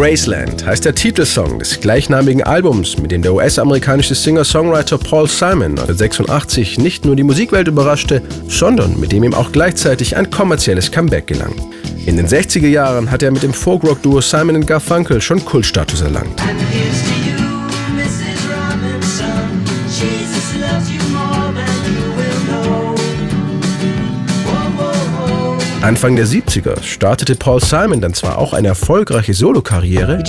Graceland heißt der Titelsong des gleichnamigen Albums, mit dem der US-amerikanische Singer-Songwriter Paul Simon 1986 nicht nur die Musikwelt überraschte, sondern mit dem ihm auch gleichzeitig ein kommerzielles Comeback gelang. In den 60er Jahren hat er mit dem Folk-Rock-Duo Simon Garfunkel schon Kultstatus erlangt. Anfang der 70er startete Paul Simon dann zwar auch eine erfolgreiche Solokarriere,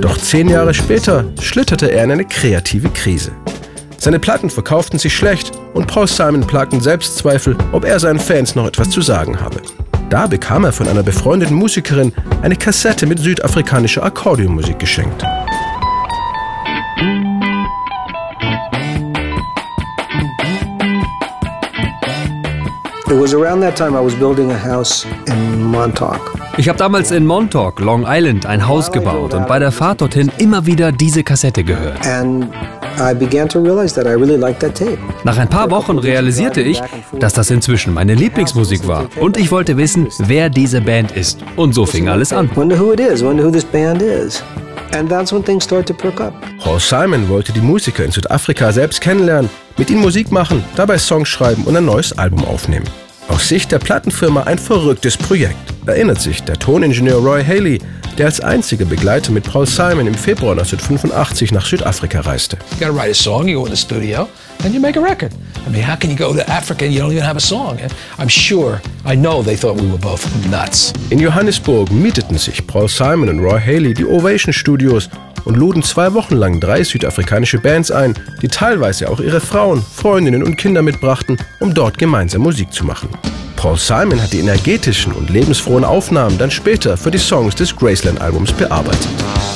doch zehn Jahre später schlitterte er in eine kreative Krise. Seine Platten verkauften sich schlecht und Paul Simon plagten Selbstzweifel, ob er seinen Fans noch etwas zu sagen habe. Da bekam er von einer befreundeten Musikerin eine Kassette mit südafrikanischer Akkordeonmusik geschenkt. Ich habe damals in Montauk, Long Island, ein Haus gebaut und bei der Fahrt dorthin immer wieder diese Kassette gehört. Nach ein paar Wochen realisierte ich, dass das inzwischen meine Lieblingsmusik war und ich wollte wissen, wer diese Band ist. Und so fing alles an. Paul Simon wollte die Musiker in Südafrika selbst kennenlernen, mit ihnen Musik machen, dabei Songs schreiben und ein neues Album aufnehmen. Aus Sicht der Plattenfirma ein verrücktes Projekt, erinnert sich der Toningenieur Roy Haley, der als einziger Begleiter mit Paul Simon im Februar 1985 nach Südafrika reiste. You gotta write a song, you go in the studio, and you make a record. I mean, how can you go to Africa and you don't even have a song? I'm sure, I know they thought we were both nuts. In Johannesburg mieteten sich Paul Simon und Roy Haley die Ovation Studios und luden zwei Wochen lang drei südafrikanische Bands ein, die teilweise auch ihre Frauen, Freundinnen und Kinder mitbrachten, um dort gemeinsam Musik zu machen. Paul Simon hat die energetischen und lebensfrohen Aufnahmen dann später für die Songs des Graceland-Albums bearbeitet.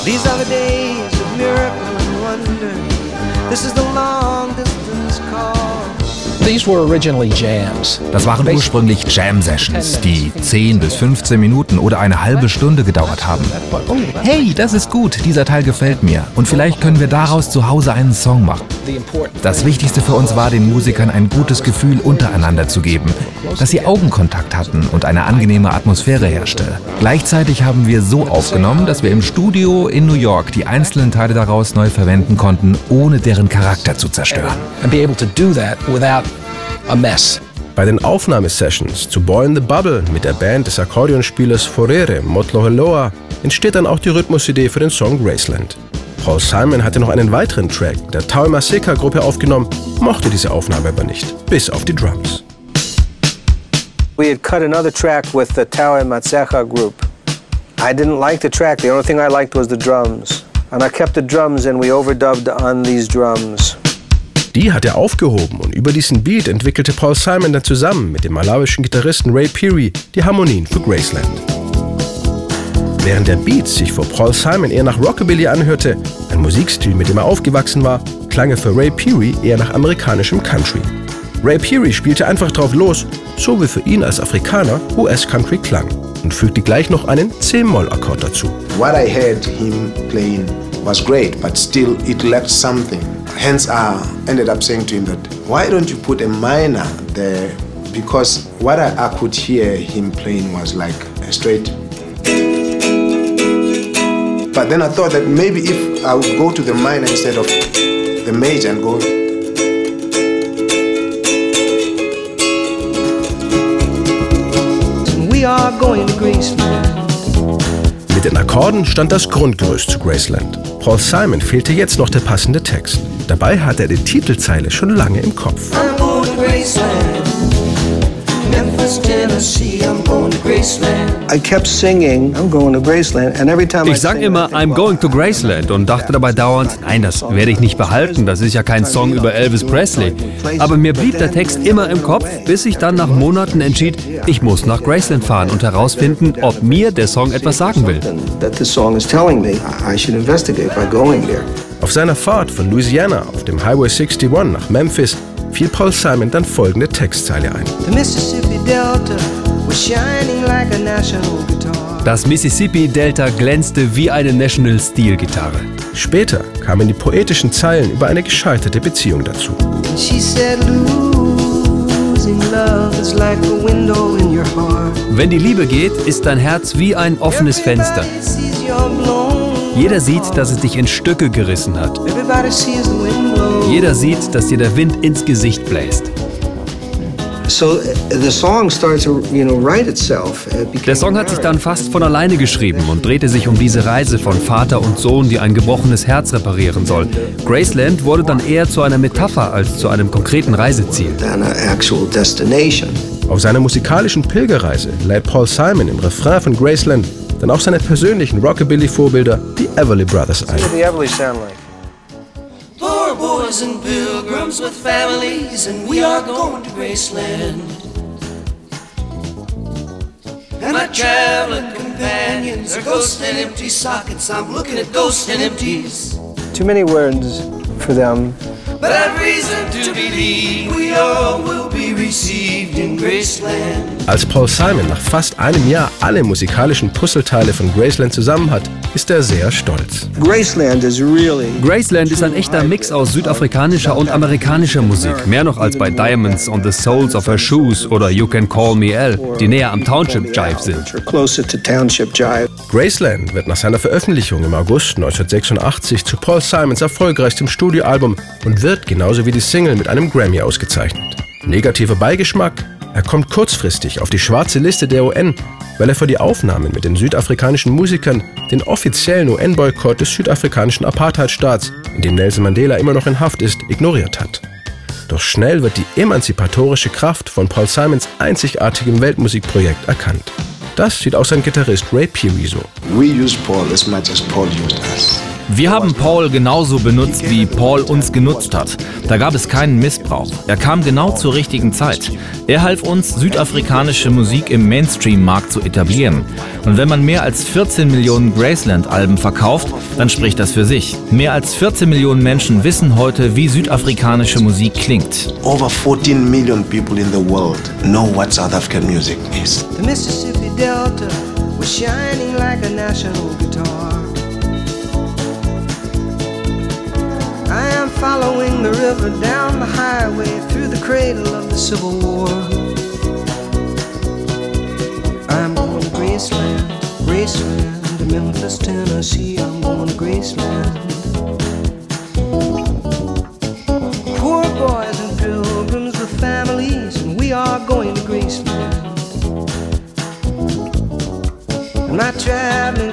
These are the days of miracle and wonder. This is the long. Das waren ursprünglich Jam-Sessions, die 10 bis 15 Minuten oder eine halbe Stunde gedauert haben. Hey, das ist gut, dieser Teil gefällt mir und vielleicht können wir daraus zu Hause einen Song machen. Das Wichtigste für uns war, den Musikern ein gutes Gefühl untereinander zu geben, dass sie Augenkontakt hatten und eine angenehme Atmosphäre herrschte. Gleichzeitig haben wir so aufgenommen, dass wir im Studio in New York die einzelnen Teile daraus neu verwenden konnten, ohne deren Charakter zu zerstören. Bei den Aufnahmesessions zu Boy in the Bubble mit der Band des Akkordeonspielers Forere Motloheloa entsteht dann auch die Rhythmusidee für den Song Graceland. Paul Simon hatte noch einen weiteren Track der Tau Maseka Gruppe aufgenommen, mochte diese Aufnahme aber nicht, bis auf die Drums. We had cut another track with the Tau Maseka group. I didn't like the track, the only thing I liked was the drums. And I kept the drums and we overdubbed on these drums. Die hat er aufgehoben und über diesen Beat entwickelte Paul Simon dann zusammen mit dem malawischen Gitarristen Ray Peary die Harmonien für Graceland. Während der Beat sich vor Paul Simon eher nach Rockabilly anhörte, ein Musikstil, mit dem er aufgewachsen war, klang er für Ray Peary eher nach amerikanischem Country. Ray Peary spielte einfach drauf los, so wie für ihn als Afrikaner US-Country klang und fügte gleich noch einen C-Moll-Akkord dazu. What I heard him playing was great, but still it lacked something. Hence I ended up saying to him that why don't you put a minor there because what I, I could hear him playing was like a straight But then I thought that maybe if I would go to the minor instead of the major and go. We are going to Graceland. Mit den Akkorden stand das Grundgerüst zu Graceland. Paul Simon fehlte jetzt noch der passende Text. Dabei hatte er die Titelzeile schon lange im Kopf. I'm going to Graceland. Ich sang immer I'm going to Graceland und dachte dabei dauernd, nein, das werde ich nicht behalten, das ist ja kein Song über Elvis Presley. Aber mir blieb der Text immer im Kopf, bis ich dann nach Monaten entschied, ich muss nach Graceland fahren und herausfinden, ob mir der Song etwas sagen will. Auf seiner Fahrt von Louisiana auf dem Highway 61 nach Memphis fiel Paul Simon dann folgende Textzeile ein. Das Mississippi Delta glänzte wie eine National Steel Gitarre. Später kamen die poetischen Zeilen über eine gescheiterte Beziehung dazu. Wenn die Liebe geht, ist dein Herz wie ein offenes Fenster. Jeder sieht, dass es dich in Stücke gerissen hat. Jeder sieht, dass dir der Wind ins Gesicht bläst. Uh, der Song hat sich dann fast von alleine geschrieben und drehte sich um diese Reise von Vater und Sohn, die ein gebrochenes Herz reparieren soll. Graceland wurde dann eher zu einer Metapher als zu einem konkreten Reiseziel. Auf seiner musikalischen Pilgerreise leiht Paul Simon im Refrain von Graceland dann auch seine persönlichen Rockabilly-Vorbilder, die Everly Brothers, ein. Boys and pilgrims with families, and we are going to Graceland. And my traveling companions are ghosts and empty sockets. I'm looking at ghosts and empties. Too many words for them. But I've reason to believe we all will be received in Graceland. Als Paul Simon nach fast einem Jahr alle musikalischen Puzzleteile von Graceland zusammen hat, ist er sehr stolz. Graceland ist ein echter Mix aus südafrikanischer und amerikanischer Musik, mehr noch als bei Diamonds on the Soles of Her Shoes oder You Can Call Me L, die näher am Township Jive sind. Graceland wird nach seiner Veröffentlichung im August 1986 zu Paul Simons erfolgreichstem Studioalbum und wird genauso wie die Single mit einem Grammy ausgezeichnet. Negativer Beigeschmack, er kommt kurzfristig auf die schwarze Liste der UN, weil er für die Aufnahmen mit den südafrikanischen Musikern den offiziellen UN-Boykott des südafrikanischen Apartheidstaats, in dem Nelson Mandela immer noch in Haft ist, ignoriert hat. Doch schnell wird die emanzipatorische Kraft von Paul Simons einzigartigem Weltmusikprojekt erkannt. Das sieht auch sein Gitarrist Ray Peary so. We use Paul as much as Paul used us. Wir haben Paul genauso benutzt, wie Paul uns genutzt hat. Da gab es keinen Missbrauch. Er kam genau zur richtigen Zeit. Er half uns, südafrikanische Musik im Mainstream-Markt zu etablieren. Und wenn man mehr als 14 Millionen Graceland-Alben verkauft, dann spricht das für sich. Mehr als 14 Millionen Menschen wissen heute, wie südafrikanische Musik klingt. Over 14 million people in the world know what South African music is. The Mississippi Delta was shining like a national guitar. Following the river down the highway through the cradle of the Civil War. I'm going to Graceland, Graceland, to Memphis, Tennessee. I'm going to Graceland. Poor boys and pilgrims with families, and we are going to Graceland. And my traveling